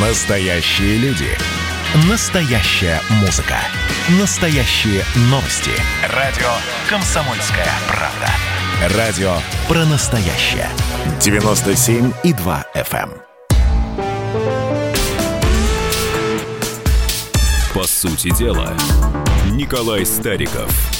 Настоящие люди. Настоящая музыка. Настоящие новости. Радио «Комсомольская правда». Радио про настоящее. 97,2 FM. эм. По сути дела, Николай Стариков.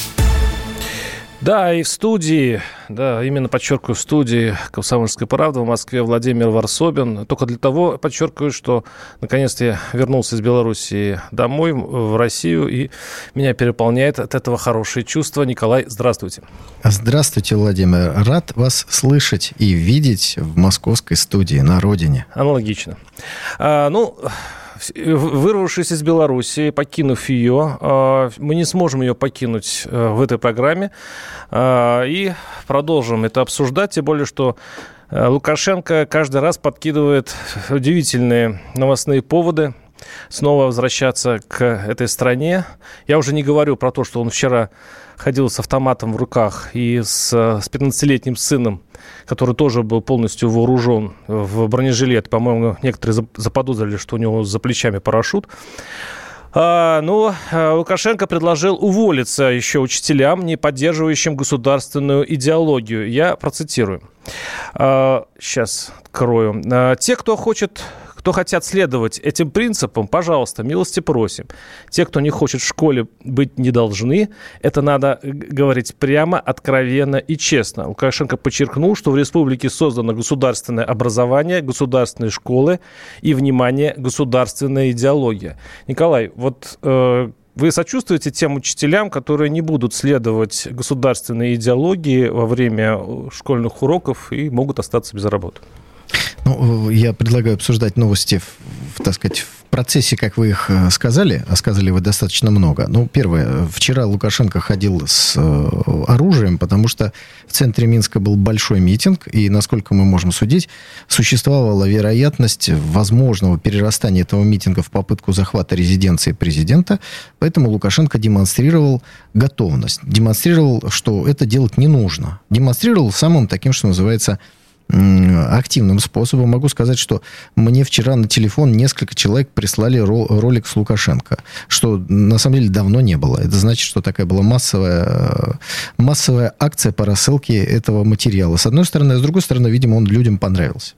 Да, и в студии, да, именно подчеркиваю, в студии «Комсомольская правда» в Москве Владимир Варсобин. Только для того подчеркиваю, что наконец-то я вернулся из Белоруссии домой, в Россию, и меня переполняет от этого хорошее чувство. Николай, здравствуйте. Здравствуйте, Владимир. Рад вас слышать и видеть в московской студии на родине. Аналогично. А, ну, вырвавшись из Белоруссии, покинув ее, а, мы не сможем ее покинуть э, в этой программе. А, и продолжим это обсуждать, тем более, что э, Лукашенко каждый раз подкидывает удивительные новостные поводы снова возвращаться к этой стране. Я уже не говорю про то, что он вчера ходил с автоматом в руках и с, с 15-летним сыном, который тоже был полностью вооружен в бронежилет. По-моему, некоторые заподозрили, что у него за плечами парашют. А, ну, Лукашенко предложил уволиться еще учителям, не поддерживающим государственную идеологию. Я процитирую. А, сейчас открою. А, Те, кто хочет кто хотят следовать этим принципам, пожалуйста, милости просим. Те, кто не хочет в школе быть не должны, это надо говорить прямо, откровенно и честно. Лукашенко подчеркнул, что в республике создано государственное образование, государственные школы и, внимание, государственная идеология. Николай, вот э, вы сочувствуете тем учителям, которые не будут следовать государственной идеологии во время школьных уроков и могут остаться без работы? Ну, я предлагаю обсуждать новости, в, так сказать, в процессе, как вы их э, сказали, а сказали вы достаточно много. Ну, первое, вчера Лукашенко ходил с э, оружием, потому что в центре Минска был большой митинг, и, насколько мы можем судить, существовала вероятность возможного перерастания этого митинга в попытку захвата резиденции президента, поэтому Лукашенко демонстрировал готовность, демонстрировал, что это делать не нужно, демонстрировал самым таким, что называется, активным способом. Могу сказать, что мне вчера на телефон несколько человек прислали ролик с Лукашенко, что на самом деле давно не было. Это значит, что такая была массовая, массовая акция по рассылке этого материала. С одной стороны, а с другой стороны, видимо, он людям понравился.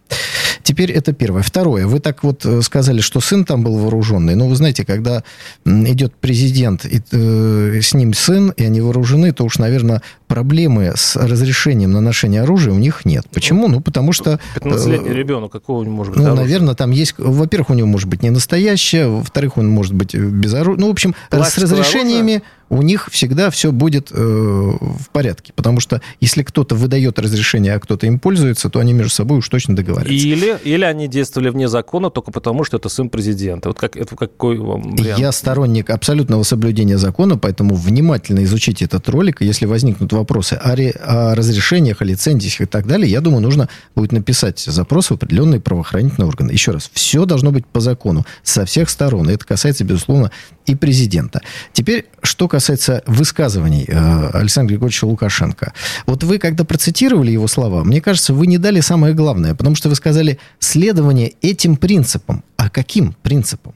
Теперь это первое. Второе. Вы так вот э, сказали, что сын там был вооруженный. Но вы знаете, когда идет президент, и э, с ним сын, и они вооружены, то уж, наверное, проблемы с разрешением на ношение оружия у них нет. Почему? Ну, потому что... 15-летний э, ребенок, какого он может быть? Ну, наверное, там есть... Во-первых, у него может быть не настоящее, во-вторых, он может быть без оружия. Ну, в общем, Пластиковое с разрешениями... Оружие? У них всегда все будет э, в порядке. Потому что если кто-то выдает разрешение, а кто-то им пользуется, то они между собой уж точно договорятся. Или, или они действовали вне закона только потому, что это сын президента. Вот как, это какой вам вариант? Я сторонник абсолютного соблюдения закона, поэтому внимательно изучите этот ролик. Если возникнут вопросы о, ре, о разрешениях, о лицензиях и так далее, я думаю, нужно будет написать запрос в определенные правоохранительные органы. Еще раз, все должно быть по закону со всех сторон. И это касается, безусловно, и президента. Теперь, что касается высказываний э, Александра Григорьевича Лукашенко. Вот вы, когда процитировали его слова, мне кажется, вы не дали самое главное, потому что вы сказали следование этим принципам. А каким принципам?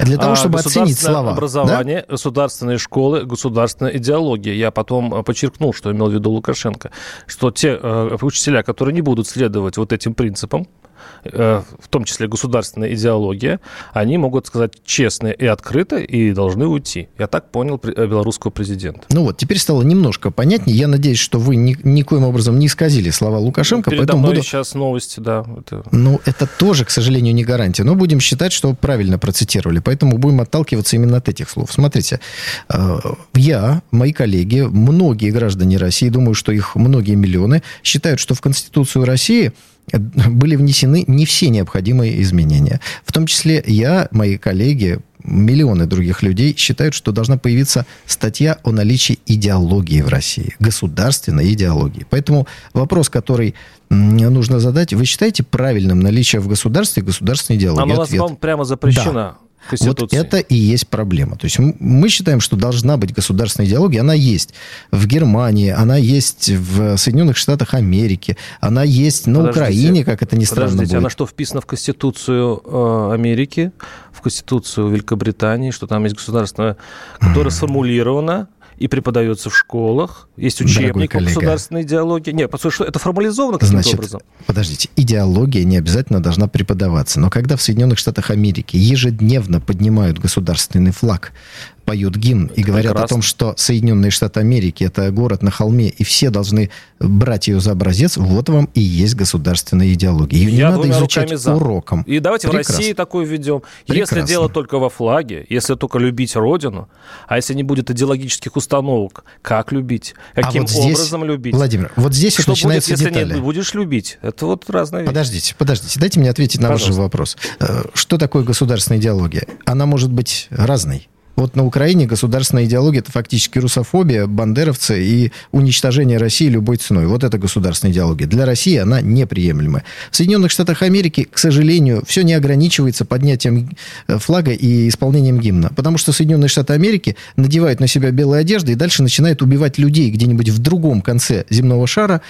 Для того, а, чтобы оценить слова. образование, да? государственные школы, государственная идеология. Я потом э, подчеркнул, что имел в виду Лукашенко, что те э, учителя, которые не будут следовать вот этим принципам, в том числе государственная идеология, они могут сказать честно и открыто и должны уйти. Я так понял э, белорусского президента. Ну вот, теперь стало немножко понятнее. Я надеюсь, что вы ни, никоим образом не исказили слова Лукашенко. Передо поэтому буду... сейчас новости, да. Это... Ну, это тоже, к сожалению, не гарантия. Но будем считать, что правильно процитировали. Поэтому будем отталкиваться именно от этих слов. Смотрите, э, я, мои коллеги, многие граждане России, думаю, что их многие миллионы, считают, что в Конституцию России были внесены не все необходимые изменения. В том числе я, мои коллеги, миллионы других людей считают, что должна появиться статья о наличии идеологии в России, государственной идеологии. Поэтому вопрос, который нужно задать, вы считаете правильным наличие в государстве государственной идеологии? Она у вас вам прямо запрещена. Да. Вот это и есть проблема. То есть мы считаем, что должна быть государственная идеология. Она есть в Германии, она есть в Соединенных Штатах Америки, она есть на подождите, Украине, как это ни странно подождите, будет. она что, вписана в Конституцию э, Америки, в Конституцию Великобритании, что там есть государственная, которая сформулирована и преподается в школах. Есть учебник по государственной идеологии. Нет, что это формализовано каким-то Значит, образом. Подождите, идеология не обязательно должна преподаваться. Но когда в Соединенных Штатах Америки ежедневно поднимают государственный флаг поют гимн и говорят Прекрасно. о том, что Соединенные Штаты Америки это город на холме, и все должны брать ее за образец, вот вам и есть государственная идеология. Ее Я не надо изучать за. уроком. И давайте Прекрасно. в России такую введем. Прекрасно. Если дело только во флаге, если только любить Родину, а если не будет идеологических установок, как любить, каким а вот здесь, образом любить. Владимир, вот здесь что вот начинаются будет, детали. если не будешь любить? Это вот разные вещи. Подождите, подождите, дайте мне ответить на Пожалуйста. ваш же вопрос. Э, что такое государственная идеология? Она может быть разной. Вот на Украине государственная идеология – это фактически русофобия, бандеровцы и уничтожение России любой ценой. Вот это государственная идеология. Для России она неприемлемая. В Соединенных Штатах Америки, к сожалению, все не ограничивается поднятием э, флага и исполнением гимна. Потому что Соединенные Штаты Америки надевают на себя белые одежды и дальше начинают убивать людей где-нибудь в другом конце земного шара,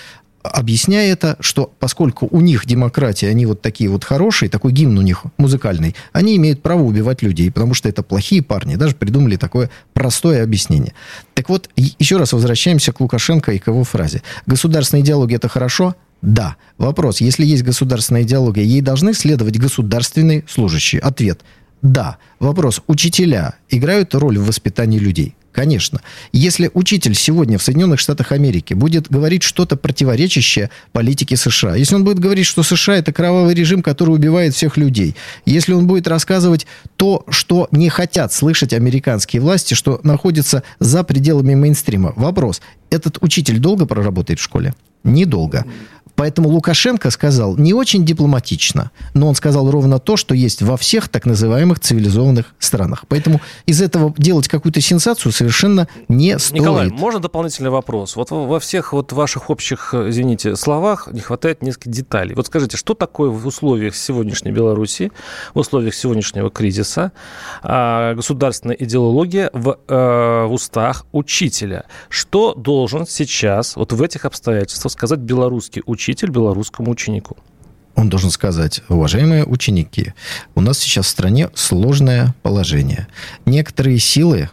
объясняя это, что поскольку у них демократия, они вот такие вот хорошие, такой гимн у них музыкальный, они имеют право убивать людей, потому что это плохие парни. Даже придумали такое простое объяснение. Так вот, еще раз возвращаемся к Лукашенко и к его фразе. Государственная идеология – это хорошо? Да. Вопрос, если есть государственная идеология, ей должны следовать государственные служащие? Ответ – да. Вопрос, учителя играют роль в воспитании людей? Конечно. Если учитель сегодня в Соединенных Штатах Америки будет говорить что-то противоречащее политике США, если он будет говорить, что США это кровавый режим, который убивает всех людей, если он будет рассказывать то, что не хотят слышать американские власти, что находится за пределами мейнстрима, вопрос, этот учитель долго проработает в школе? Недолго. Поэтому Лукашенко сказал не очень дипломатично, но он сказал ровно то, что есть во всех так называемых цивилизованных странах. Поэтому из этого делать какую-то сенсацию совершенно не стоит. Николай, можно дополнительный вопрос? Вот во всех вот ваших общих, извините, словах не хватает нескольких деталей. Вот скажите, что такое в условиях сегодняшней Беларуси, в условиях сегодняшнего кризиса а, государственная идеология в, э, в устах учителя? Что должен сейчас вот в этих обстоятельствах сказать белорусский учитель? Учитель белорусскому ученику? Он должен сказать, уважаемые ученики, у нас сейчас в стране сложное положение. Некоторые силы,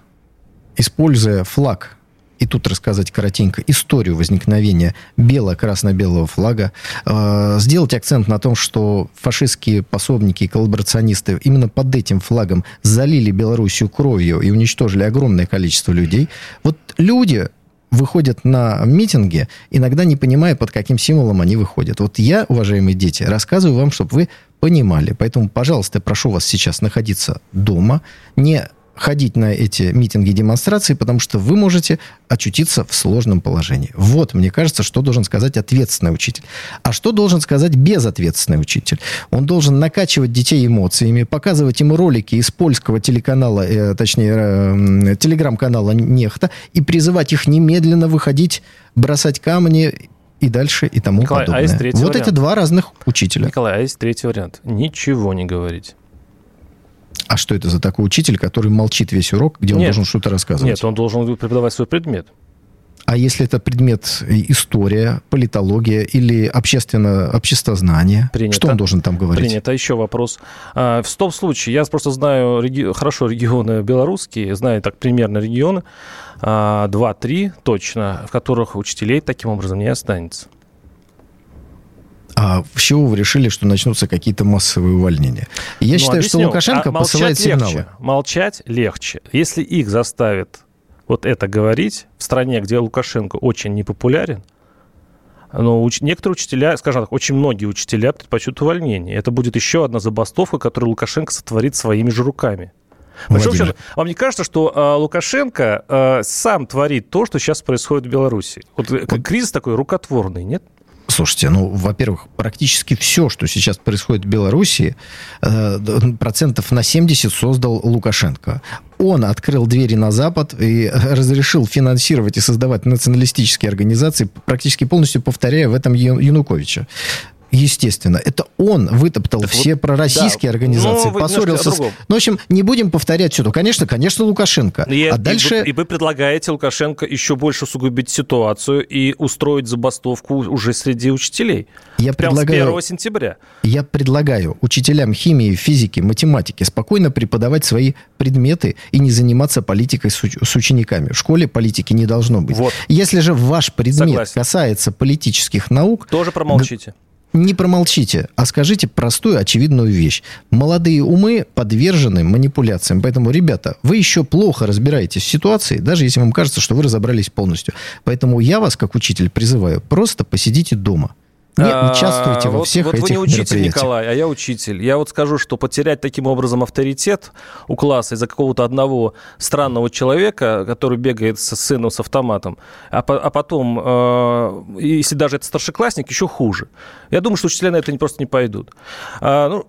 используя флаг и тут рассказать коротенько историю возникновения бело-красно-белого флага, э, сделать акцент на том, что фашистские пособники и коллаборационисты именно под этим флагом залили Белоруссию кровью и уничтожили огромное количество людей. Вот люди выходят на митинги, иногда не понимая, под каким символом они выходят. Вот я, уважаемые дети, рассказываю вам, чтобы вы понимали. Поэтому, пожалуйста, прошу вас сейчас находиться дома, не ходить на эти митинги демонстрации, потому что вы можете очутиться в сложном положении. Вот, мне кажется, что должен сказать ответственный учитель. А что должен сказать безответственный учитель? Он должен накачивать детей эмоциями, показывать им ролики из польского телеканала, э, точнее, э, телеграм-канала «Нехта» и призывать их немедленно выходить, бросать камни и дальше и тому Николай, подобное. А есть вот вариант. эти два разных учителя. Николай, а есть третий вариант. Ничего не говорить. А что это за такой учитель, который молчит весь урок, где он нет, должен что-то рассказывать? Нет, он должен преподавать свой предмет. А если это предмет история, политология или общественно, обществознание, Принято. что он должен там говорить? Принято. Еще вопрос. А, в том случае, я просто знаю реги... хорошо регионы белорусские, знаю так примерно регионы, а, два-три точно, в которых учителей таким образом не останется. А с чего вы решили, что начнутся какие-то массовые увольнения? Я ну, считаю, объясню. что Лукашенко а посылает легче. сигналы. Молчать легче. Если их заставят вот это говорить в стране, где Лукашенко очень непопулярен, но уч- некоторые учителя, скажем так, очень многие учителя предпочтут увольнение. Это будет еще одна забастовка, которую Лукашенко сотворит своими же руками. Владимир. Вам не кажется, что э, Лукашенко э, сам творит то, что сейчас происходит в Беларуси? Вот, э, вот кризис такой рукотворный, нет? Слушайте, ну, во-первых, практически все, что сейчас происходит в Беларуси, э, процентов на 70 создал Лукашенко. Он открыл двери на Запад и разрешил финансировать и создавать националистические организации, практически полностью повторяя в этом Януковича Естественно. Это он вытоптал Так все вот, пророссийские да. организации, Ну, поссорился с... Ну, в общем, не будем повторять все. Конечно, конечно, Лукашенко. И, а и дальше... вы, и вы предлагаете Лукашенко еще больше усугубить ситуацию и устроить забастовку уже среди учителей. Я Прямо предлагаю... с 1 сентября. Я предлагаю учителям химии, физики, математики спокойно преподавать свои предметы и не заниматься политикой с, уч- с учениками. В школе политики не должно быть. Вот. Если же ваш предмет Согласен. касается политических наук, Тоже промолчите. Не промолчите, а скажите простую, очевидную вещь. Молодые умы подвержены манипуляциям. Поэтому, ребята, вы еще плохо разбираетесь в ситуации, даже если вам кажется, что вы разобрались полностью. Поэтому я вас, как учитель, призываю, просто посидите дома. Не А, участвуйте во вот, всех вот этих вы не учитель. Николай, а я учитель. Я вот скажу, что потерять таким образом авторитет у класса из-за какого-то одного странного человека, который бегает со сыном с автоматом, а, по- а потом, э, если даже это старшеклассник, еще хуже. Я думаю, что учителя на это просто не пойдут. А, ну,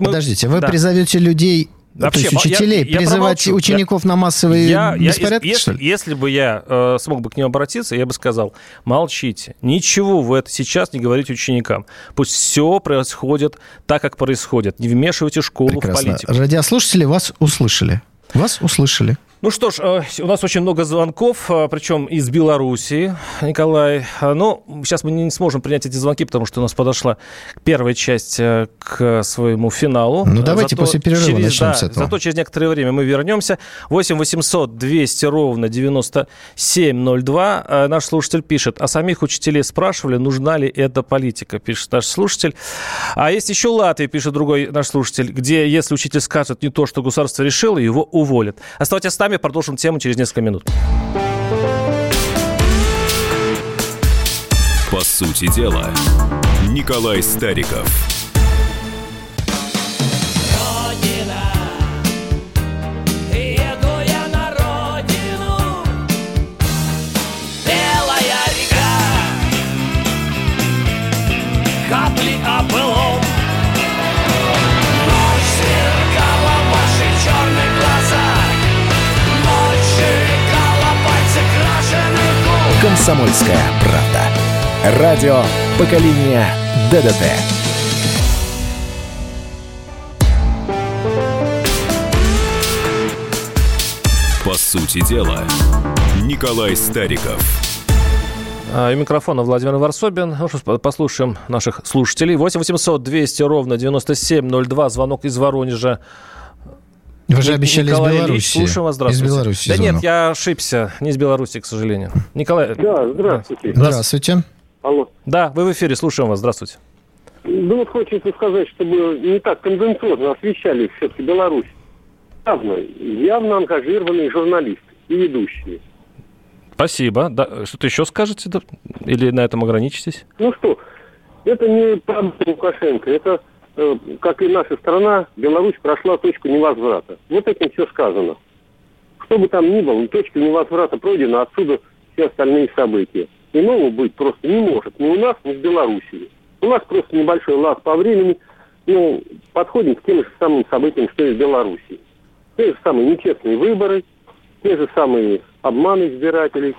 мы- Подождите, вы да. призовете людей, Вообще, то есть я- учителей, я призывать промолчу. учеников на массовые Я- я- беспорядки, если, что ли? если бы я э, смог бы к ним обратиться, я бы сказал, молчите, ничего вы это сейчас не говорите ученикам. Пусть все происходит так, как происходит. Не вмешивайте школу в Прекрасно. политику. Радиослушатели вас услышали. Вас услышали. Ну что ж, э, у нас очень много звонков, э, причем из Белоруссии, Николай. Э, Но сейчас мы не сможем принять эти звонки, потому что у нас подошла первая часть к своему финалу. Ну, давайте Зато после перерыва через- начнем да, с этого. Зато через некоторое время мы вернемся. 8 800 200 ровно 9702. Э, Наш слушатель пишет, а самих учителей спрашивали, нужна ли эта политика, пишет наш слушатель. А есть еще Латвия, пишет другой наш слушатель, где если учитель скажет не то, что государство решило, его уволят. Оставайтесь с нами, продолжим тему через несколько минут. По сути дела, Николай Стариков. «Комсомольская правда». Радио поколения ДДТ». По сути дела, Николай Стариков. А, И микрофона Владимир Варсобин. Ну послушаем наших слушателей. 8 800 200 ровно 9702. Звонок из Воронежа. Вы же обещали Николай из Беларуси. Слушаем вас, Из здравствуйте. Беларуси Да нет, звонок. я ошибся. Не из Беларуси, к сожалению. Николай. Да, здравствуйте. Здравствуйте. Алло. Да, вы в эфире, слушаем вас. Здравствуйте. Ну вот хочется сказать, чтобы не так тенденциозно освещали все-таки Беларусь. Явно, явно ангажированные журналисты и ведущие. Спасибо. Да, что-то еще скажете? Или на этом ограничитесь? Ну что, это не проблема Лукашенко, это, э, как и наша страна, Беларусь прошла точку невозврата. Вот этим все сказано. Что бы там ни было, точка невозврата пройдена, отсюда все остальные события. Иного быть просто не может. Ни у нас, ни в Белоруссии. У нас просто небольшой лаз по времени, ну, подходим к тем же самым событиям, что и в Белоруссии. Те же самые нечестные выборы, те же самые обманы избирателей,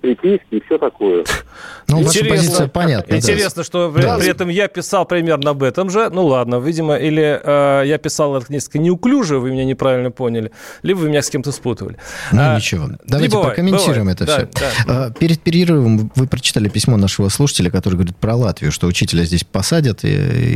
приписки и все такое. Ну, ваша позиция понятна. да. Интересно, что при, Да. при этом я писал примерно об этом же. Ну ладно, видимо, или э, я писал это несколько неуклюже, вы меня неправильно поняли, либо вы меня с кем-то спутывали. Ну, А, ничего. Давайте бывает, прокомментируем бывает. это Да, все. да. А, Перед перерывом вы прочитали письмо нашего слушателя, который говорит про Латвию, что учителя здесь посадят и,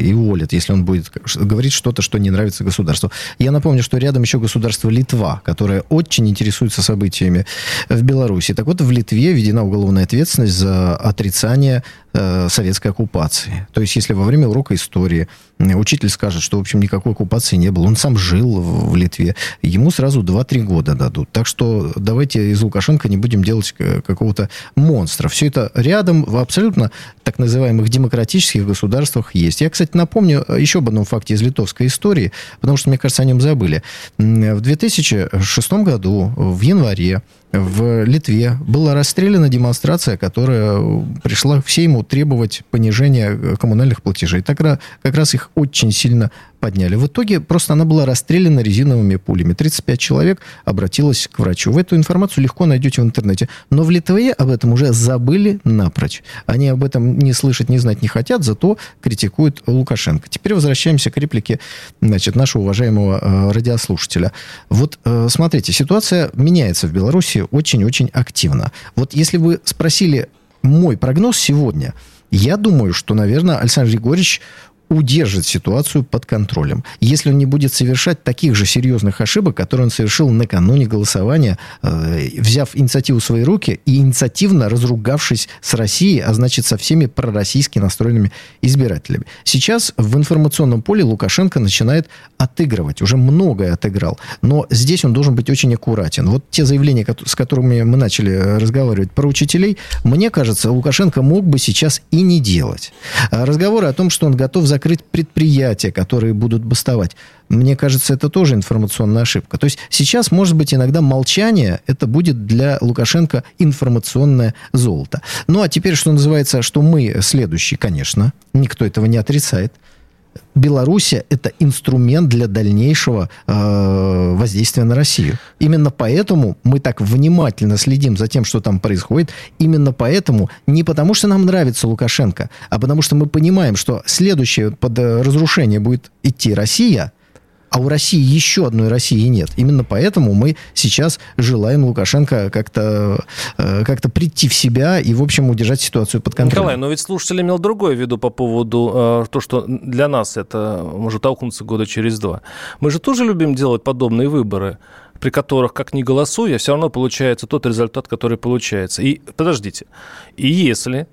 и уволят, если он будет говорить что-то, что не нравится государству. Я напомню, что рядом еще государство Литва, которое очень интересуется событиями в Беларуси. Так вот, в Литве введена уголовная ответственность за отрицание э, советской оккупации. То есть, если во время урока истории э, учитель скажет, что, в общем, никакой оккупации не было, он сам жил в, в Литве, ему сразу 2-3 года дадут. Так что давайте из Лукашенко не будем делать э, какого-то монстра. Все это рядом в абсолютно так называемых демократических государствах есть. Я, кстати, напомню еще об одном факте из литовской истории, потому что, мне кажется, о нем забыли. В 2006 году, в январе, в Литве была расстреляна демонстрация, которая пришла к Сейму требовать понижения э, коммунальных платежей. Так, как раз их очень сильно подняли. В итоге просто она была расстреляна резиновыми пулями. 35 человек обратилось к врачу. Вы эту информацию легко найдете в интернете. Но в Литве об этом уже забыли напрочь. Они об этом не слышать, не знать не хотят, зато критикуют Лукашенко. Теперь возвращаемся к реплике значит, нашего уважаемого э, радиослушателя. Вот э, смотрите, ситуация меняется в Беларуси очень-очень активно. Вот если вы спросили мой прогноз сегодня, я думаю, что, наверное, Александр Григорьевич удержит ситуацию под контролем. Если он не будет совершать таких же серьезных ошибок, которые он совершил накануне голосования, э, взяв инициативу в свои руки и инициативно разругавшись с Россией, а значит со всеми пророссийски настроенными избирателями. Сейчас в информационном поле Лукашенко начинает отыгрывать, уже многое отыграл, но здесь он должен быть очень аккуратен. Вот те заявления, с которыми мы начали э, разговаривать про учителей, мне кажется, Лукашенко мог бы сейчас и не делать. А Разговоры о том, что он готов закрыть предприятия, которые будут бастовать, мне кажется, это тоже информационная ошибка. То есть сейчас, может быть, иногда молчание, это будет для Лукашенко информационное золото. Ну, а теперь, что называется, что мы следующие, конечно, никто этого не отрицает. Белоруссия – это инструмент для дальнейшего э, воздействия на Россию. Именно поэтому мы так внимательно следим за тем, что там происходит. Именно поэтому, не потому что нам нравится Лукашенко, а потому что мы понимаем, что следующее под э, разрушение будет идти Россия, а у России еще одной России нет. Именно поэтому мы сейчас желаем Лукашенко как-то э, как прийти в себя и, в общем, удержать ситуацию под контролем. Николай, но ведь слушатель имел другое в виду по поводу э, то, что для нас это может толкнуться года через два. Мы же тоже любим делать подобные выборы при которых, как ни голосуя, все равно получается тот результат, который получается. И подождите, и если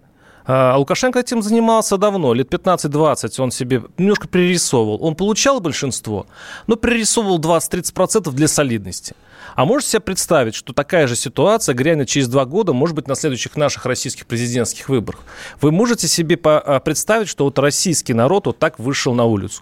а Лукашенко этим занимался давно, лет 15-20 он себе немножко пририсовывал. Он получал большинство, но пририсовывал 20-30% для солидности. А можете себе представить, что такая же ситуация грянет через два года, может быть, на следующих наших российских президентских выборах? Вы можете себе представить, что вот российский народ вот так вышел на улицу?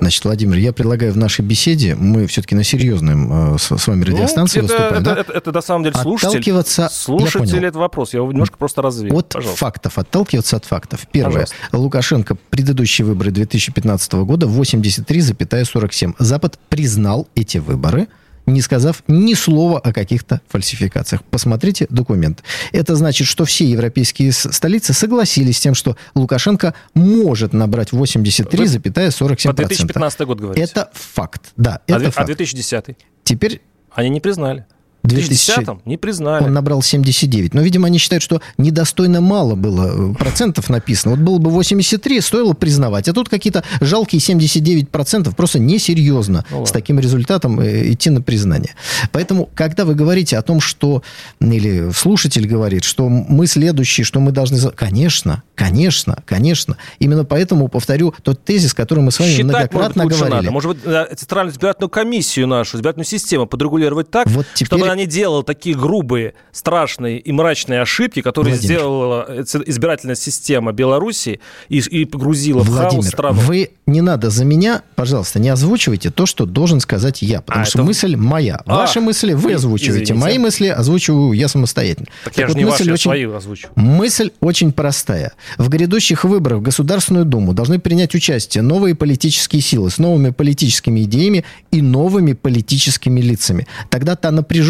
Значит, Владимир, я предлагаю в нашей беседе, мы все-таки на серьезном э, с, вами радиостанции ну, это, выступаем, это, да? это, это, на самом деле слушатель. Отталкиваться, слушатель это вопрос, я его немножко просто развею. От Пожалуйста. фактов, отталкиваться от фактов. Первое. Пожалуйста. Лукашенко, предыдущие выборы 2015 года, 83,47. Запад признал эти выборы, не сказав ни слова о каких-то фальсификациях. Посмотрите документ. Это значит, что все европейские столицы согласились с тем, что Лукашенко может набрать 83,47%. По 2015 год говорите. Это факт, да, а, это а факт. 2010 Теперь они не признали. В 2000 2010 не признали. он набрал 79. Но, видимо, они считают, что недостойно мало было э, процентов написано. Вот было бы 83, стоило признавать. А тут какие-то жалкие 79 процентов. Просто несерьезно Ну ладно. с таким результатом э, идти на признание. Поэтому, когда вы говорите о том, что... Или слушатель говорит, что мы следующие, что мы должны... Конечно, конечно, конечно. Именно поэтому повторю тот тезис, который мы с вами Считать, может многократно лучше говорили. надо. Может быть, Центральную избирательную комиссию нашу, избирательную систему подрегулировать так, Вот теперь- чтобы не делала такие грубые, страшные и мрачные ошибки, которые Владимир. сделала избирательная система Беларуси и, и погрузила в хаос Владимир, страну. вы не надо за меня, пожалуйста, не озвучивайте то, что должен сказать я, потому А, что это- мысль моя. А, Ваши мысли вы озвучиваете, извините. мои мысли озвучиваю я самостоятельно. Так, я вот же не мысль ваши, я очень- свои озвучу. Мысль очень простая. В грядущих выборах в Государственную Думу должны принять участие новые политические силы с новыми политическими идеями и новыми политическими лицами. Тогда та напряженность,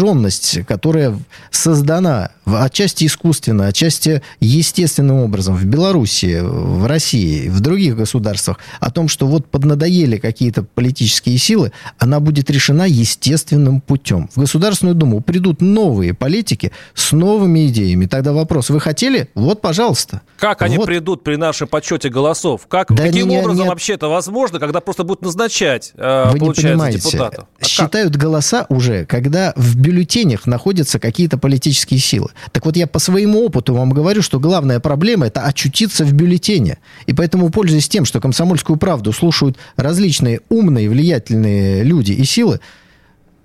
которая создана отчасти искусственно, отчасти естественным образом в Белоруссии, в России, в других государствах, о том, что вот поднадоели какие-то политические силы, она будет решена естественным путем. В Государственную Думу придут новые политики с новыми идеями. Тогда вопрос, вы хотели? Вот, пожалуйста. Как они Вот. придут при нашем подсчете голосов? Как, Да каким не- образом не- вообще это возможно, когда просто будут назначать, э, Вы не получается, понимаете. депутатов? А как? Считают голоса уже, когда в бюллетенях находятся какие-то политические силы. Так вот, я по своему опыту вам говорю, что главная проблема – это очутиться в бюллетене. И поэтому, пользуясь тем, что «Комсомольскую правду» слушают различные умные, влиятельные люди и силы,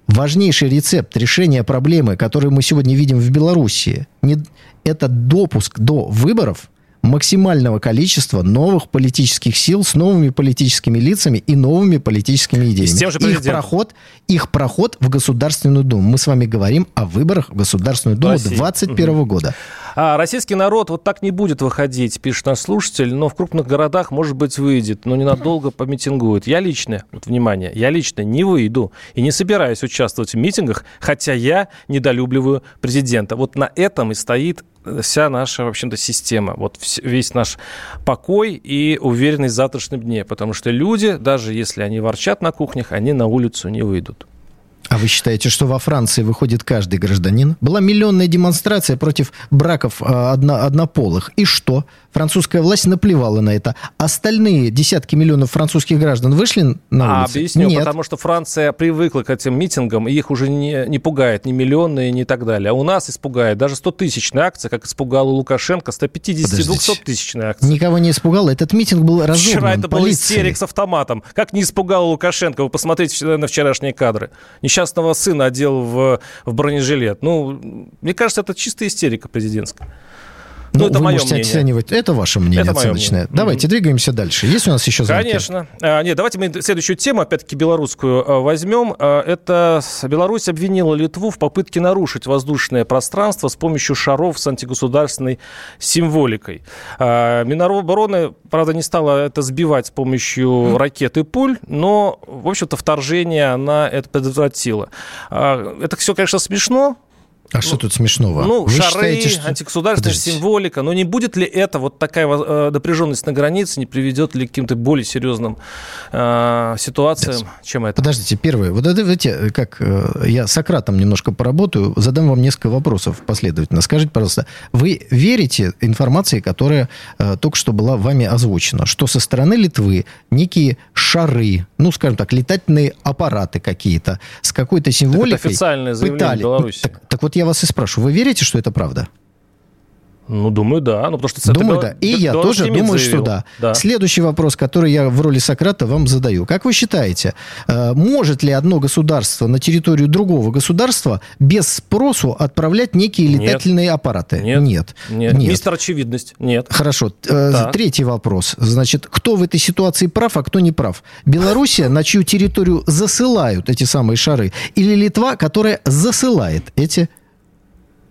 важнейший рецепт решения проблемы, которую мы сегодня видим в Белоруссии, не- это допуск до выборов максимального количества новых политических сил с новыми политическими лицами и новыми политическими идеями. с тем же их проход, их проход в Государственную Думу. Мы с вами говорим о выборах в Государственную Думу России. 2021 года. А российский народ вот так не будет выходить, пишет наш слушатель, но в крупных городах, может быть, выйдет, но ненадолго помитингует. Я лично, вот внимание, я лично не выйду и не собираюсь участвовать в митингах, хотя я недолюбливаю президента. Вот на этом и стоит вся наша, в общем-то, система. Вот весь наш покой и уверенность в завтрашнем дне. Потому что люди, даже если они ворчат на кухнях, они на улицу не выйдут. А вы считаете, что во Франции выходит каждый гражданин? Была миллионная демонстрация против браков а, одно- однополых. И что? Французская власть наплевала на это. Остальные десятки миллионов французских граждан вышли на А, улицы? объясню, Нет. потому что Франция привыкла к этим митингам, и их уже не, не пугает ни миллионные, ни так далее. А у нас испугает даже 100-тысячная акция, как испугала Лукашенко, 150-200-тысячная акция. Никого не испугало. Этот митинг был разогнан Вчера это был истерик с автоматом. Как не испугал Лукашенко? Вы посмотрите на вчерашние кадры. Несчастного сына одел в, в бронежилет. Ну, мне кажется, это чистая истерика президентская. Ну, Ну, это вы мое можете мнение. оценивать. Это ваше мнение Это оценочное. мнение. Давайте двигаемся дальше. Есть у нас еще звонки? Конечно. А, нет, давайте мы следующую тему, опять-таки белорусскую, а, возьмем. А, Это Беларусь обвинила Литву в попытке нарушить воздушное пространство с помощью шаров с антигосударственной символикой. А, Минобороны, правда, не стала это сбивать с помощью ракет и пуль, но, в общем-то, вторжение она это предотвратила. А, Это все, конечно, смешно, А что тут смешного? ну, Вы шары, считаете, что- антигосударственная Подождите. символика. Но не будет ли это вот такая э, напряженность на границе, не приведет ли к каким-то более серьезным э, ситуациям, чем это? Подождите, первое. Вот это, видите, как э, я с Сократом немножко поработаю, задам вам несколько вопросов последовательно. Скажите, пожалуйста, вы верите информации, которая э, только что была вами озвучена, что со стороны Литвы некие шары, ну, скажем так, летательные аппараты какие-то с какой-то символикой официальное заявление пытали. Беларуси. Так, так вот я вас и спрашиваю, вы верите, что это правда? Ну, думаю, да. Ну, потому что это Думаю, да. И я белорусский тоже думаю, заявил. что да. да. Следующий вопрос, который я в роли Сократа вам задаю. Как вы считаете, э, может ли одно государство на территорию другого государства без спросу отправлять некие Нет. летательные аппараты? Нет. Нет. Нет. Мистер Очевидность. Нет. Хорошо. Э, Так. Третий вопрос. Значит, кто в этой ситуации прав, а кто не прав? Белоруссия, на чью территорию засылают эти самые шары, или Литва, которая засылает эти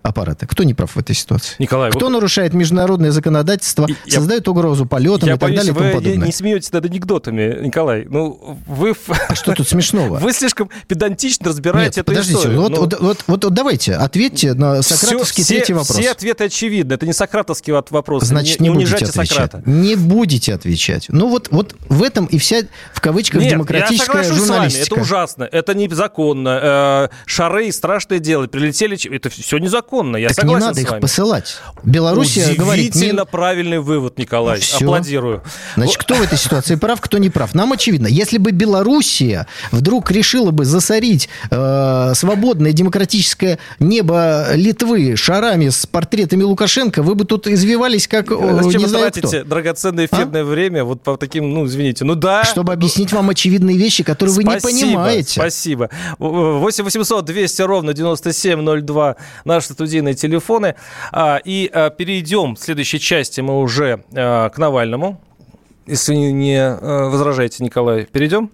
аппараты? Кто не прав в этой ситуации? Николай, Кто вы- нарушает международное законодательство, И- я- создает угрозу полетам я и так боюсь, далее и вы тому подобное? не смеетесь над анекдотами, Николай. Ну, вы... А что тут смешного? Вы слишком педантично Нет, разбираете эту подождите, историю. вот, Ну, вот, вот, вот- вот давайте, ответьте на сократовский Всё- третий все, вопрос. Все ответы очевидны. Это не сократовский вопрос. Значит, не, не, не будете отвечать. Сократа. Не будете отвечать. Ну вот, вот в этом и вся, в кавычках, Нет, я демократическая соглашусь с вами, журналистика. это ужасно, это незаконно. Э, шары страшное дело, прилетели, это все незаконно, я Так не согласен надо с их посылать. Белоруссия говорит, не- Удивительно правильный вывод, Николай. Ну, всё. Аплодирую. Значит, кто в этой ситуации прав, кто не прав? Нам очевидно. Если бы Белоруссия вдруг решила бы засорить э, свободное демократическое небо Литвы шарами с портретами Лукашенко, вы бы тут извивались как о, Зачем не знаю тратите кто. драгоценное А? эфирное время вот по таким, ну, извините, ну да. Чтобы объяснить вам очевидные вещи, которые вы не Спасибо, понимаете. Спасибо. 8 800 200 ровно 9702 наши студийные телефоны. А, И а, перейдем в следующей части мы уже а, к Навальному. Если не- а, возражаете, Николай, перейдем?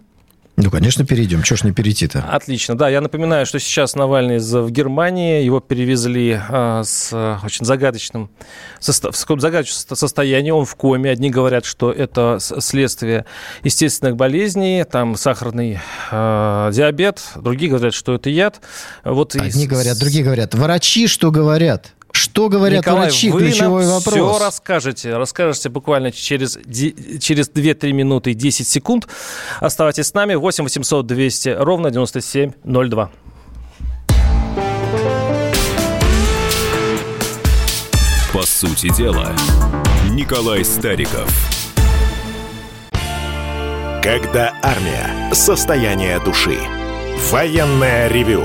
Ну, конечно, перейдем. Чего ж не перейти-то? Отлично. Да, я напоминаю, что сейчас Навальный в Германии. Его перевезли а, с очень загадочным, состо- в каком загадочном состо- состоянии. Он в коме. Одни говорят, что это следствие естественных болезней, там сахарный а, диабет. Другие говорят, что это яд. Вот и Одни с- говорят, другие говорят. Врачи что говорят? Что говорят Николай, врачи? вы Ключевой нам вопрос. все расскажете. Расскажете буквально через, через 2-3 минуты и 10 секунд. Оставайтесь с нами. 8 800 200 ровно 9702. По сути дела, Николай Стариков. Когда армия. Состояние души. Военное ревю.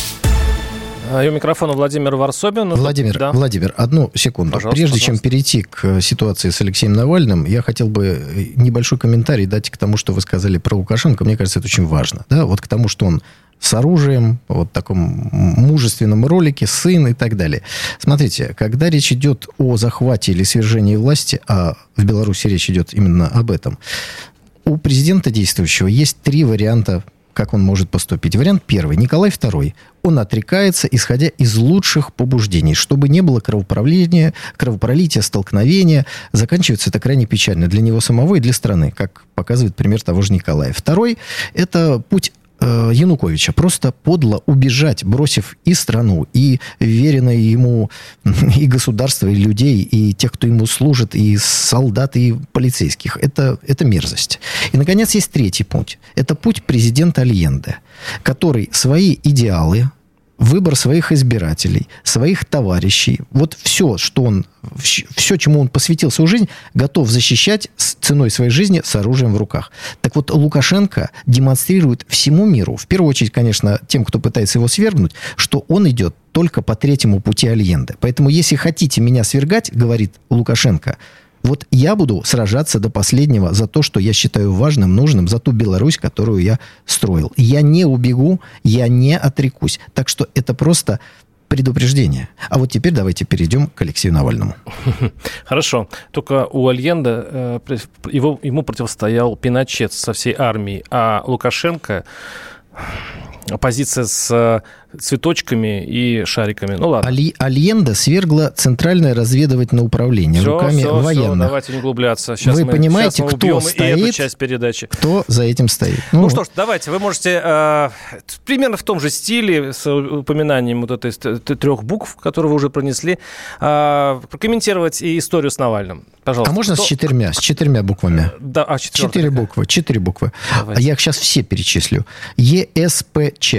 А, И у микрофона Владимир Варсобин. Ну, Владимир, да. Владимир, одну секунду. Пожалуйста, Прежде пожалуйста. чем перейти к э, ситуации с Алексеем Навальным, я хотел бы э, небольшой комментарий дать к тому, что вы сказали про Лукашенко. Мне кажется, это очень важно. Да? Вот к тому, что он с оружием, вот в таком мужественном ролике, сын и так далее. Смотрите, когда речь идет о захвате или свержении власти, а в Беларуси речь идет именно об этом, у президента действующего есть три варианта, как он может поступить. Вариант первый. Николай II. Он отрекается, исходя из лучших побуждений, чтобы не было кровопролития, кровопролития, столкновения. Заканчивается это крайне печально для него самого и для страны, как показывает пример того же Николая. Второй – это путь э, Януковича. Просто подло убежать, бросив и страну, и веренное ему и государство, и людей, и тех, кто ему служит, и солдат, и полицейских. Это, это мерзость. И, наконец, есть третий путь. Это путь президента Альенде, который свои идеалы, выбор своих избирателей, своих товарищей, вот все, что он, все, чему он посвятил свою жизнь, готов защищать с ценой своей жизни с оружием в руках. Так вот, Лукашенко демонстрирует всему миру, в первую очередь, конечно, тем, кто пытается его свергнуть, что он идет только по третьему пути Альенде. Поэтому, если хотите меня свергать, говорит Лукашенко, вот я буду сражаться до последнего за то, что я считаю важным, нужным, за ту Беларусь, которую я строил. Я не убегу, я не отрекусь. Так что это просто предупреждение. А вот теперь давайте перейдем к Алексею Навальному. Хорошо. Только у Альенда э, его, ему противостоял Пиночет со всей армией, а Лукашенко оппозиция с э, цветочками и шариками. Ну ладно. Али, Альенда свергла Центральное разведывательное управление Всё, руками всё, военных. давайте не углубляться. Сейчас Вы мы, понимаете, сейчас мы кто убьем и эту стоит? часть передачи. Кто за этим стоит? Ну, что ж, давайте, вы можете э, примерно в том же стиле, с упоминанием вот этой трех букв, которые вы уже пронесли, э, прокомментировать и историю с Навальным. Пожалуйста. А можно Кто- с четырьмя, с четырьмя буквами? Да, а Четыре буквы, четыре буквы. Давайте. А я их сейчас все перечислю. ЕСПЧ.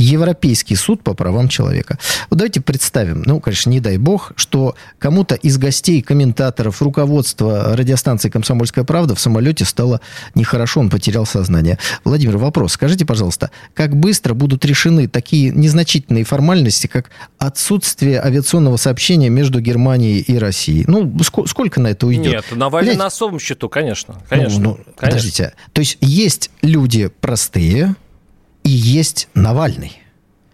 Европейский суд по правам человека. Вот давайте представим, ну, конечно, не дай бог, что кому-то из гостей, комментаторов, руководства радиостанции «Комсомольская правда» в самолете стало нехорошо, он потерял сознание. Владимир, вопрос. Скажите, пожалуйста, как быстро будут решены такие незначительные формальности, как отсутствие авиационного сообщения между Германией и Россией? Ну, ско- сколько на это уйдет? Нет, Блядь, на особом счету, конечно. Конечно. ну, ну, конечно. подождите. То есть есть люди простые и есть Навальный.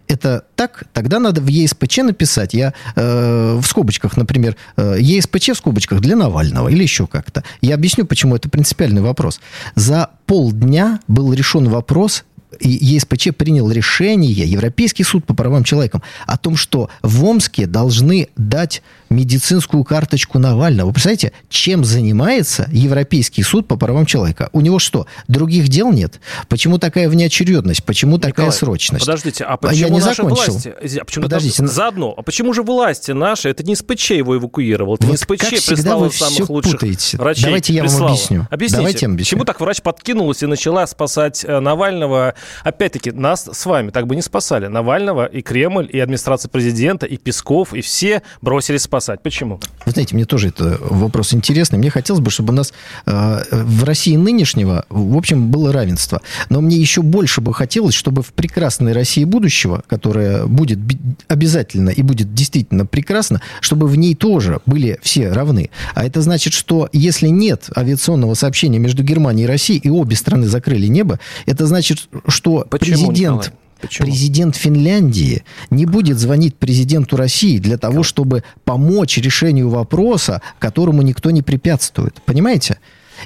Это так? Тогда надо в ЕСПЧ написать. Я э, в скобочках, например, э, ЕСПЧ в скобочках для Навального или еще как-то. Я объясню, почему это принципиальный вопрос. За полдня был решен вопрос и ЕСПЧ принял решение, Европейский суд по правам человека, о том, что в Омске должны дать медицинскую карточку Навального. Вы представляете, чем занимается Европейский суд по правам человека? У него что, других дел нет? Почему такая внеочередность? Почему такая Николай, срочность? Подождите, а почему я не наши закончил. власти... А почему Подождите, там- ну- Заодно, а почему же власти наши, это не СПЧ его эвакуировал, это не Вот СПЧ как прислал вы самых всё лучших путаете. врачей. Давайте я вам прислала. объясню. Объясните, Давайте я вам объясню. почему так врач подкинулась и начала спасать э, Навального? Опять-таки, нас с вами так бы не спасали. Навального и Кремль, и администрация президента, и Песков, и все бросились спасать. Почему? Вы знаете, мне тоже это вопрос интересный. Мне хотелось бы, чтобы у нас э, в России нынешнего, в общем, было равенство. Но мне еще больше бы хотелось, чтобы в прекрасной России будущего, которая будет обязательно и будет действительно прекрасна, чтобы в ней тоже были все равны. А это значит, что если нет авиационного сообщения между Германией и Россией, и обе страны закрыли небо, это значит, что Почему, президент... Николай? Почему? Президент Финляндии не будет звонить президенту России для того, чтобы помочь решению вопроса, которому никто не препятствует. Понимаете?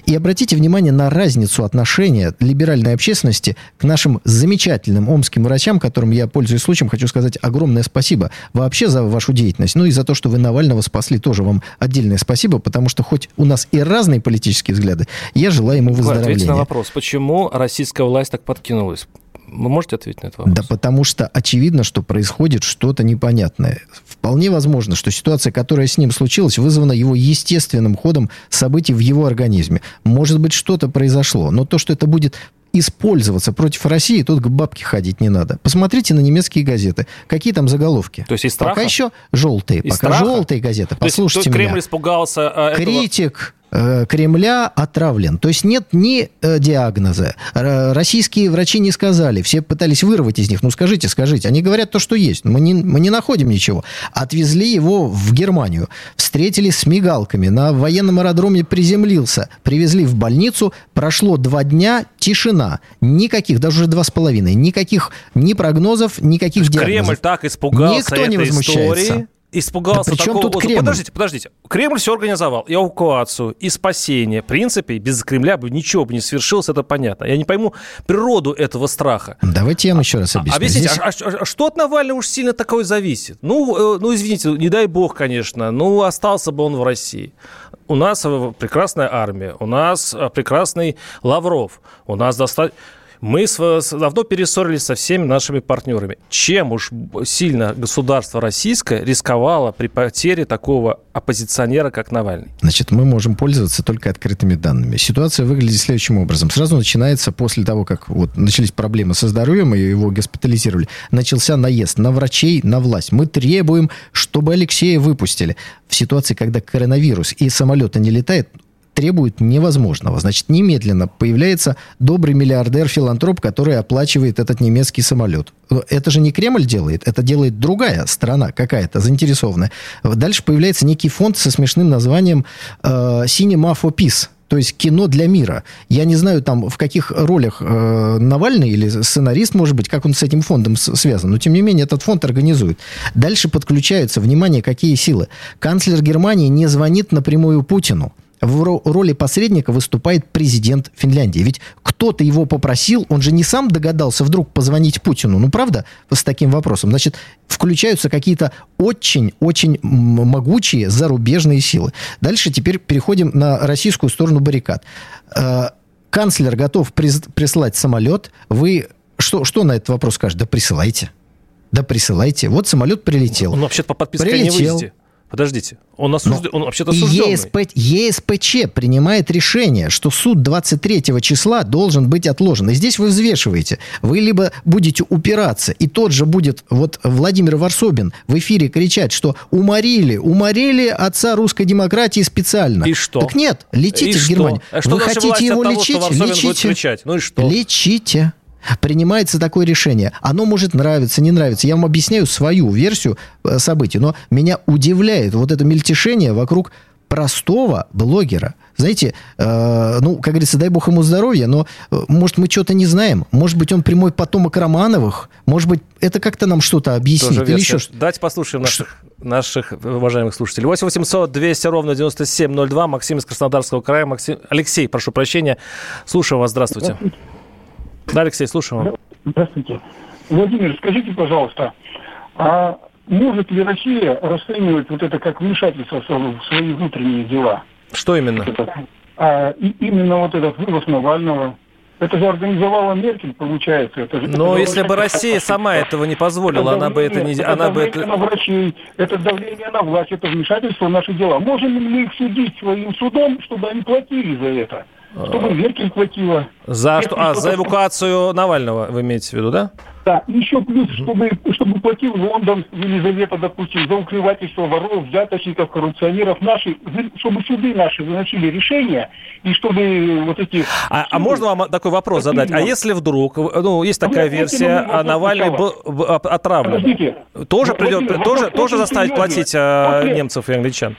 И обратите внимание на разницу отношения либеральной общественности к нашим замечательным омским врачам, которым я, пользуясь случаем, хочу сказать огромное спасибо вообще за вашу деятельность. Ну и за то, что вы Навального спасли, тоже вам отдельное спасибо, потому что хоть у нас и разные политические взгляды, я желаю ему Ответьте на выздоровления. вопрос, почему российская власть так подкинулась? Вы можете ответить на этот вопрос? Да потому что очевидно, что происходит что-то непонятное. Вполне возможно, что ситуация, которая с ним случилась, вызвана его естественным ходом событий в его организме. Может быть, что-то произошло, но то, что это будет использоваться против России, тут к бабке ходить не надо. Посмотрите на немецкие газеты. Какие там заголовки? То есть из страха? Пока еще желтые. Из пока страха? желтые газеты. То есть Послушайте тут меня. Кремль испугался э, этого- Критик Кремля отравлен. То есть нет ни э, диагноза. Российские врачи не сказали. Все пытались вырвать из них. Ну, скажите, скажите. Они говорят то, что есть. Мы не, мы не находим ничего. Отвезли его в Германию. Встретили с мигалками. На военном аэродроме приземлился. Привезли в больницу. Прошло два дня. Тишина. Никаких, даже уже два с половиной. Никаких ни прогнозов, никаких диагнозов. Кремль так испугался Никто не этой возмущается. истории. Испугался Да такого... тут. Кремль? Подождите, подождите. Кремль все организовал. И эвакуацию, и спасение. В принципе, без Кремля бы ничего бы не свершилось, это понятно. Я не пойму природу этого страха. Давайте я вам еще раз объясню. Объясните, Здесь- а, а- а что от Навального уж сильно такое зависит? Ну, э, ну, извините, не дай бог, конечно, ну, остался бы он в России. У нас э, прекрасная армия, у нас э, прекрасный Лавров, у нас достаточно... Мы давно перессорились со всеми нашими партнерами. Чем уж сильно государство российское рисковало при потере такого оппозиционера, как Навальный? Значит, мы можем пользоваться только открытыми данными. Ситуация выглядит следующим образом. Сразу начинается после того, как вот начались проблемы со здоровьем, и его госпитализировали, начался наезд на врачей, на власть. Мы требуем, чтобы Алексея выпустили. В ситуации, когда коронавирус и самолета не летает, требует невозможного. Значит, немедленно появляется добрый миллиардер-филантроп, который оплачивает этот немецкий самолет. Но Это же не Кремль делает, это делает другая страна какая-то, заинтересованная. Дальше появляется некий фонд со смешным названием э, Cinema for Peace. То есть кино для мира. Я не знаю, там в каких ролях э, Навальный или сценарист, может быть, как он с этим фондом с- связан. Но, тем не менее, этот фонд организует. Дальше подключаются, внимание, какие силы. Канцлер Германии не звонит напрямую Путину. В ро- роли посредника выступает президент Финляндии. Ведь кто-то его попросил, он же не сам догадался вдруг позвонить Путину. Ну, правда, с таким вопросом. Значит, включаются какие-то очень-очень могучие зарубежные силы. Дальше теперь переходим на российскую сторону баррикад. Э, Канцлер готов прислать самолет. Вы что, что на этот вопрос скажете? Да присылайте. Да присылайте. Вот самолет прилетел. Он вообще-то по подписке Прилетел. невыезде. Подождите, он, осужден, он вообще-то осужденный. ЕСП, ЕСПЧ принимает решение, что суд 23 числа должен быть отложен. И здесь вы взвешиваете. Вы либо будете упираться, и тот же будет вот Владимир Варсобин в эфире кричать, что уморили, уморили отца русской демократии специально. И что? Так нет, летите И в? Германию. А что вы хотите его того, лечить? Лечите. Ну и что? Лечите. Принимается такое решение. Оно может нравиться, не нравиться. Я вам объясняю свою версию э, событий. Но меня удивляет вот это мельтешение вокруг простого блогера. Знаете, э, ну, как говорится, дай бог ему здоровья, но, э, может, мы что-то не знаем. Может быть, он прямой потомок Романовых. Может быть, это как-то нам что-то объяснит. Тоже Или еще что Давайте послушаем наших, наших уважаемых слушателей. 8 800 200 ровно 9702. Максим из Краснодарского края. Максим... Алексей, прошу прощения. Слушаем вас. Здравствуйте. Да, Алексей, слушаем вас. Здравствуйте. Владимир, скажите, пожалуйста, а может ли Россия расценивать вот это как вмешательство в свои внутренние дела? Что именно? Это, а, и именно вот этот вывоз Навального. Это же организовала Меркель, получается. Это же, Но это если бы Россия ошибка. сама этого не позволила, она бы это не... давление- Она бы это... на врачей, это давление на власть, это вмешательство в наши дела. Можем ли мы их судить своим судом, чтобы они платили за это? Чтобы Меркель платила. За что? А, за эвакуацию Навального вы имеете в виду, да? Да, еще плюс, чтобы, чтобы платил Лондон, Елизавета, допустим, за укрывательство воров, взяточников, коррупционеров, наши, чтобы суды наши выносили решения, и чтобы вот эти... А, а можно вам такой вопрос задать? А если вдруг, ну, есть А такая вы версия, а Навальный был оп- отравлен, Подождите. тоже придет, тоже, тоже заставить платить а, После- немцев и англичан?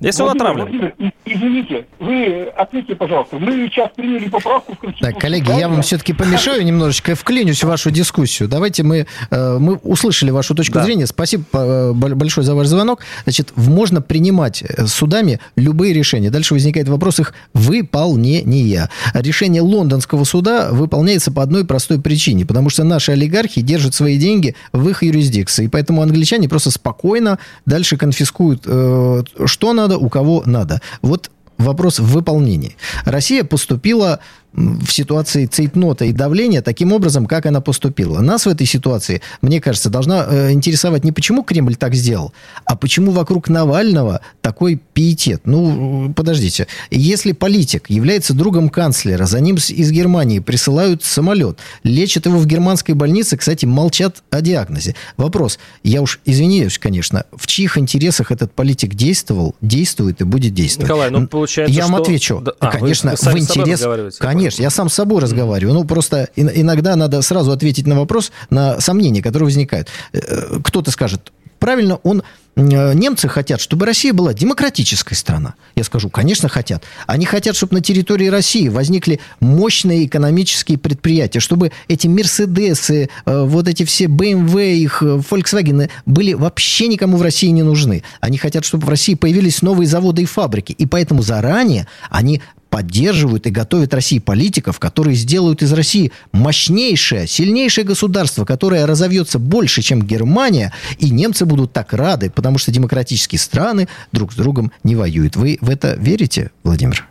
Если он Владимир, отравлен. Владимир, и- извините, вы ответьте, пожалуйста. Мы сейчас приняли поправку в Конституцию. Так, коллеги, я вам правильно? все-таки помешаю немножечко, вклинюсь в вашу дискуссию. Давайте мы, э, мы услышали вашу точку Да. зрения. Спасибо э, бо- большое за ваш звонок. Значит, можно принимать э, судами любые решения. Дальше возникает вопрос их выполнения. Решение лондонского суда выполняется по одной простой причине, потому что наши олигархи держат свои деньги в их юрисдикции. И поэтому англичане просто спокойно дальше конфискуют, что надо, у кого надо. Вот вопрос в выполнении. Россия поступила в ситуации цейтнота и давления таким образом, как она поступила. Нас в этой ситуации, мне кажется, должна э, интересовать не почему Кремль так сделал, а почему вокруг Навального такой пиетет. Ну, подождите. Если политик является другом канцлера, за ним из Германии присылают самолет, лечат его в германской больнице, кстати, молчат о диагнозе. Вопрос, я уж извиняюсь, конечно, в чьих интересах этот политик действовал, действует и будет действовать? Николай, ну, получается, Я вам что- отвечу. Да, а, конечно, в с собой интерес... разговариваете? Конечно, я сам с собой разговариваю. Ну, просто ин- иногда надо сразу ответить на вопрос, на сомнения, которые возникают. Э, Кто-то скажет, правильно, он э, немцы хотят, чтобы Россия была демократической страна. Я скажу, конечно, хотят. Они хотят, чтобы на территории России возникли мощные экономические предприятия, чтобы эти Мерседесы, э, вот эти все BMW, их э, Volkswagen были вообще никому в России не нужны. Они хотят, чтобы в России появились новые заводы и фабрики. И поэтому заранее они поддерживают и готовят России политиков, которые сделают из России мощнейшее, сильнейшее государство, которое разовьется больше, чем Германия, и немцы будут так рады, потому что демократические страны друг с другом не воюют. Вы в это верите, Владимир?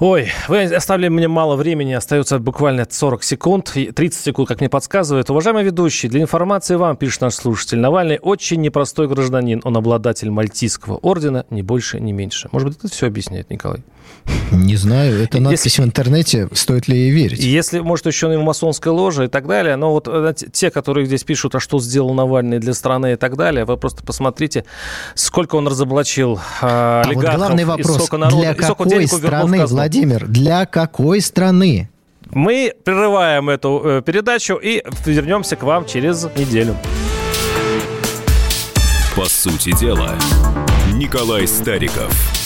Ой, вы оставили мне мало времени, остается буквально 40 секунд, и 30 секунд, как мне подсказывают. Уважаемый ведущий, для информации вам, пишет наш слушатель, Навальный очень непростой гражданин, он обладатель Мальтийского ордена, ни больше, ни меньше. Может быть, это все объясняет, Николай? Не знаю, это Если- надпись в интернете, стоит ли ей верить? И Если, может, еще и в масонской ложе и так далее, но вот э, те- которые здесь пишут, а что сделал Навальный для страны и так далее, вы просто посмотрите, сколько он разоблачил э, А вот главный и вопрос, сколько народа, для и сколько какой денег страны, казну. Владимир, для какой страны? Мы прерываем эту э, передачу и вернемся к вам через неделю. По сути дела, Николай Стариков.